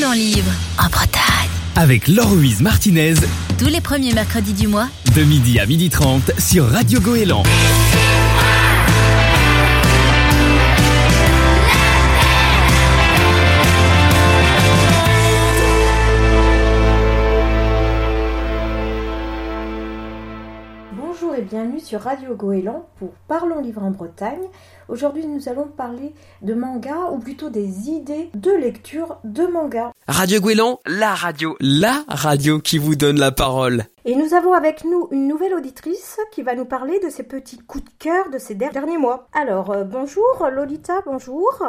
Parlons livre en Bretagne. Avec Laure-Louise Martinez, Tous les premiers mercredis du mois, de midi à midi 30 sur Radio Goéland. Bonjour et bienvenue sur Radio Goéland pour Parlons Livre en Bretagne. Aujourd'hui, nous allons parler de manga ou plutôt des idées de lecture de manga. Radio Goéland, la radio, la radio qui vous donne la parole. Et nous avons avec nous une nouvelle auditrice qui va nous parler de ses petits coups de cœur de ces der- derniers mois. Alors, euh, bonjour Lolita, bonjour.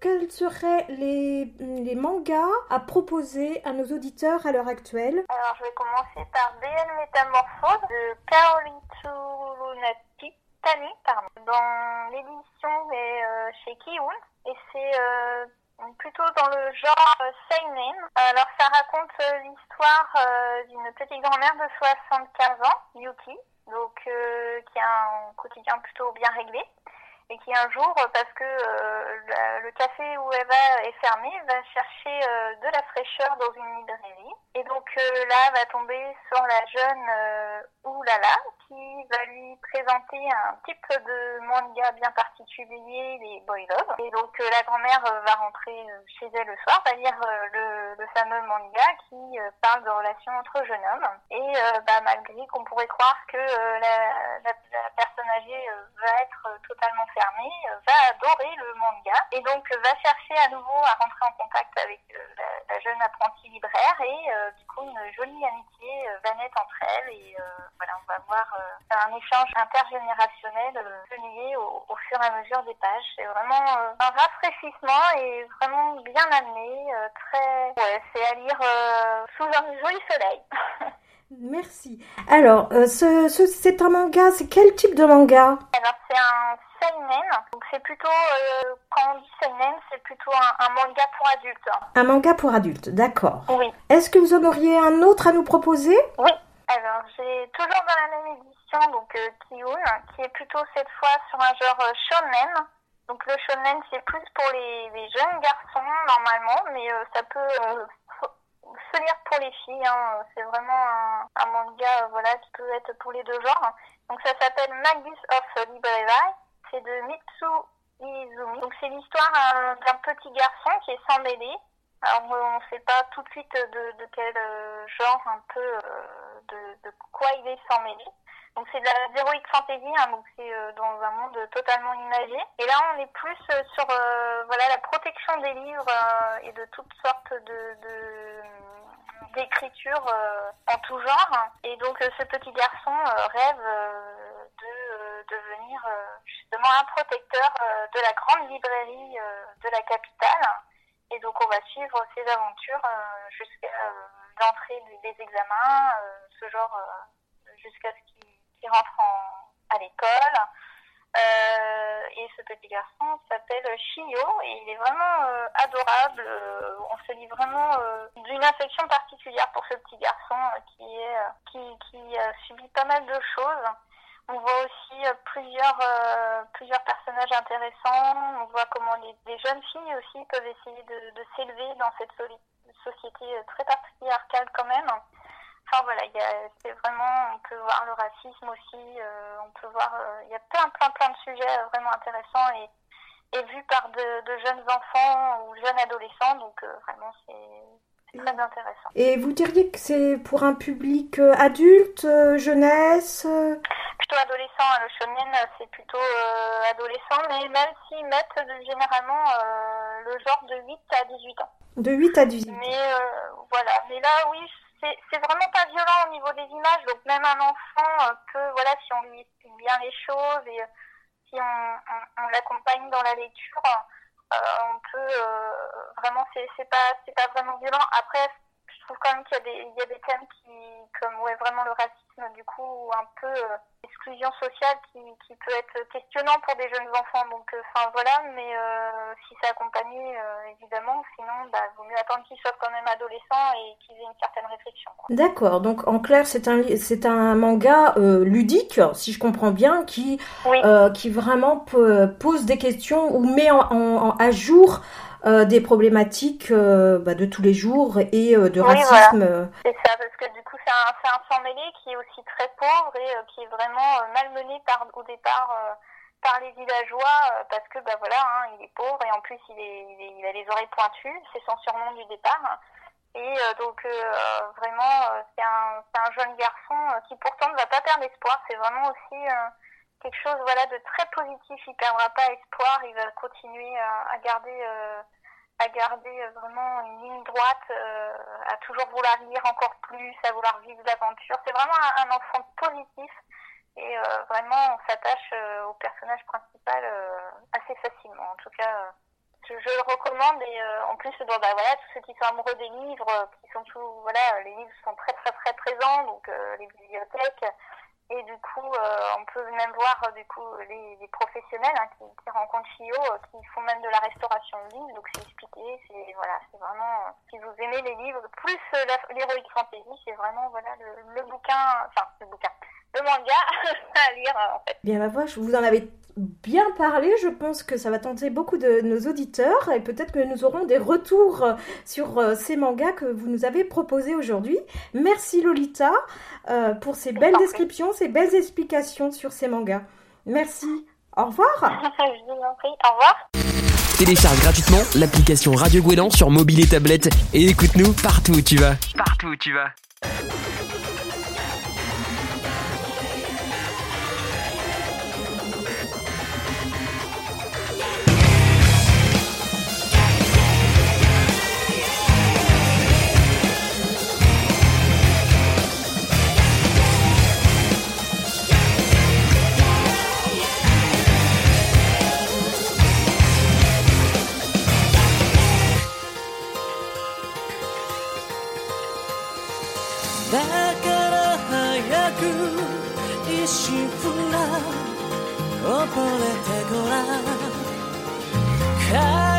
Quels seraient les, mangas à proposer à nos auditeurs à l'heure actuelle Alors, je vais commencer par BL Métamorphose de Kaoritsu Tani, pardon, dans l'édition est euh, chez Kiun. Et c'est euh, plutôt dans le genre euh, seinen. Alors, ça raconte euh, l'histoire euh, d'une petite grand-mère de 75 ans, Yuki, donc qui a un quotidien plutôt bien réglé. Et qui un jour, euh, parce que euh, le café où elle va est fermé, va chercher euh, de la fraîcheur dans une librairie. Et donc euh, là, va tomber sur la jeune Oulala, qui va lui présenter un type de manga bien particulier, les Boy Love. Et donc la grand-mère va rentrer chez elle le soir, va lire le, le fameux manga qui parle de relations entre jeunes hommes. Et bah, malgré qu'on pourrait croire que la, la personne euh, va être euh, totalement fermée, euh, va adorer le manga et donc va chercher à nouveau à rentrer en contact avec la, jeune apprentie libraire et du coup une jolie amitié va naître entre elles et voilà on va voir un échange intergénérationnel lier au, au fur et à mesure des pages. C'est vraiment un rafraîchissement et vraiment bien amené, très ouais c'est à lire sous un joli soleil. Merci. Alors, euh, ce, ce- c'est un manga, c'est quel type de manga? Alors c'est un seinen, donc c'est plutôt, euh, quand on dit seinen, c'est plutôt un, un manga pour adultes. Un manga pour adultes, d'accord. Oui. Est-ce que vous en auriez un autre à nous proposer? Oui. Alors j'ai toujours dans la même édition, donc euh, Kiyun, qui est plutôt cette fois sur un genre euh, shonen. Donc le shonen c'est plus pour les, les jeunes garçons normalement, mais ça peut lire pour les filles. hein. C'est vraiment un, manga euh, voilà, qui peut être pour les deux genres. Donc ça s'appelle Magus of Libreville. C'est de Mitsu Izumi. Donc c'est l'histoire euh, d'un petit garçon qui est sans mêlé. Alors on ne sait pas tout de suite de, quel euh, genre un peu de, quoi il est sans mêlé. Donc c'est de la zéroïque fantasy, hein, donc c'est dans un monde totalement imagé. Et là on est plus sur voilà la protection des livres et de toutes sortes de d'écriture euh, en tout genre. Et donc euh, ce petit garçon euh, rêve de devenir justement un protecteur de la grande librairie de la capitale. Et donc on va suivre ses aventures jusqu'à l'entrée des, examens, ce genre jusqu'à ce qu'il qu'il rentre en, à l'école. Euh, et ce petit garçon s'appelle Shio et il est vraiment euh, adorable. Euh, on se lit vraiment d'une affection particulière pour ce petit garçon qui est qui, qui a subi pas mal de choses. On voit aussi plusieurs plusieurs personnages intéressants. On voit comment les, jeunes filles aussi peuvent essayer de, s'élever dans cette société très patriarcale quand même. Enfin voilà, c'est vraiment, on peut voir le racisme aussi, euh, on peut voir, euh, il y a plein, plein, plein de sujets euh, vraiment intéressants et, et vus par de, de jeunes enfants ou jeunes adolescents, donc vraiment c'est, très intéressant. Et vous diriez que c'est pour un public adulte, jeunesse Plutôt adolescent, hein, le shonen c'est plutôt adolescent, mais même s'ils mettent généralement le genre de 8 à 18 ans. De 8 à 18 Mais euh, voilà, mais là oui, c'est vraiment pas violent au niveau des images, donc même un enfant peut, voilà, si on lui explique bien les choses et euh, si on, l'accompagne dans la lecture, euh, on peut euh, vraiment, c'est pas pas vraiment violent. Après, je trouve quand même qu'il y a des il y a des thèmes qui, comme ouais, vraiment le racisme, du coup, ou un peu l'exclusion sociale qui, qui peut être questionnant pour des jeunes enfants. Donc, euh, enfin voilà, mais euh, si c'est accompagné, euh, évidemment, sinon, bah, vaut mieux attendre qu'ils soient quand même adolescents et qu'ils aient une certaine réflexion. D'accord, donc en clair, c'est un, c'est un manga euh, ludique, si je comprends bien, qui, Oui. euh, qui vraiment pose des questions ou met en, en- en- à jour des problématiques bah, de tous les jours et de Oui, racisme. C'est ça, parce que du coup, c'est un, c'est un mêlé qui est aussi très pauvre et qui est vraiment malmené par, au départ par les villageois parce que bah voilà hein, il est pauvre et en plus il, est, il, est, il a les oreilles pointues c'est son surnom du départ et euh, donc euh, vraiment, euh, c'est un, un, jeune garçon qui pourtant ne va pas perdre espoir. C'est vraiment aussi quelque chose voilà de très positif. Il perdra pas espoir. Il va continuer à, garder à garder vraiment une ligne droite, à toujours vouloir lire encore plus, à vouloir vivre l'aventure. C'est vraiment un, enfant positif et vraiment on s'attache au personnage principal assez facilement. En tout cas je, le recommande et euh, en plus bon, bah, voilà tous ceux qui sont amoureux des livres euh, qui sont tout voilà les livres sont très très très présents donc euh, les bibliothèques et du coup on peut même voir du coup les, les professionnels hein, qui, qui, rencontrent Chio qui font même de la restauration de livres donc c'est expliqué c'est voilà c'est vraiment si vous aimez les livres plus l'héroïque fantasy c'est vraiment voilà le, le bouquin enfin le bouquin manga à lire en fait. Bien ma voix, vous en avais bien parlé. Je pense que ça va tenter beaucoup de nos auditeurs et peut-être que nous aurons des retours sur euh, ces mangas que vous nous avez proposés aujourd'hui. Merci Lolita euh, pour ces belles descriptions, ces belles explications sur ces mangas. Merci. Au revoir. Je vous en prie. Au revoir. Télécharge gratuitement l'application Radio Gouélan sur mobile et tablette et écoute-nous partout où tu vas. Partout où tu vas.「だから早く一心不乱溺れてごらん。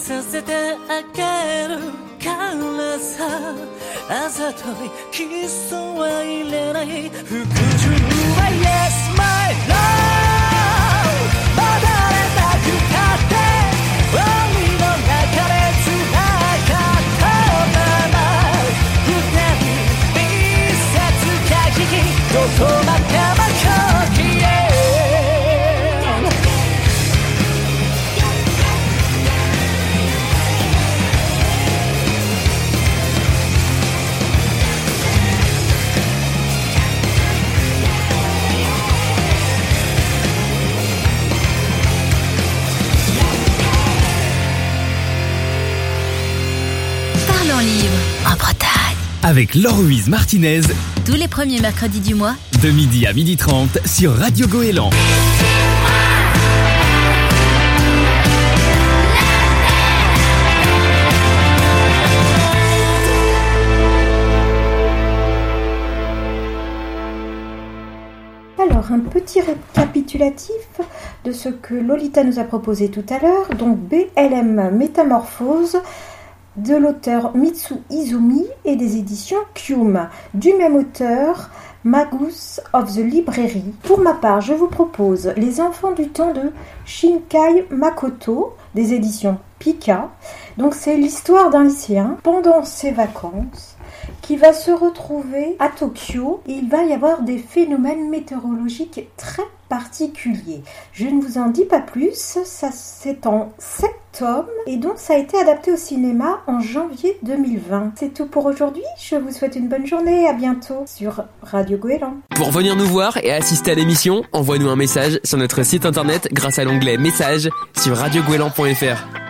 させてあげるからさ。あざといキスは入れない。服従は Yes my love. Avec Laure-Louise Martinez, Tous les premiers mercredis du mois, de midi à midi 30 sur Radio Goéland. Alors, un petit récapitulatif de ce que Lolita nous a proposé tout à l'heure. Donc, BLM Métamorphose de l'auteur Mitsu Izumi et des éditions Kyum. Du même auteur, Magus of the Library. Pour ma part, je vous propose Les Enfants du Temps de Shinkai Makoto des éditions Pika. Donc, c'est l'histoire d'un lycéen pendant ses vacances qui va se retrouver à Tokyo et il va y avoir des phénomènes météorologiques très particuliers. Je ne vous en dis pas plus, ça c'est en 7 tomes et donc ça a été adapté au cinéma en janvier 2020. C'est tout pour aujourd'hui, je vous souhaite une bonne journée, à bientôt sur Radio Goéland. Pour venir nous voir et assister à l'émission, envoie-nous un message sur notre site internet grâce à l'onglet Messages sur radiogoéland.fr.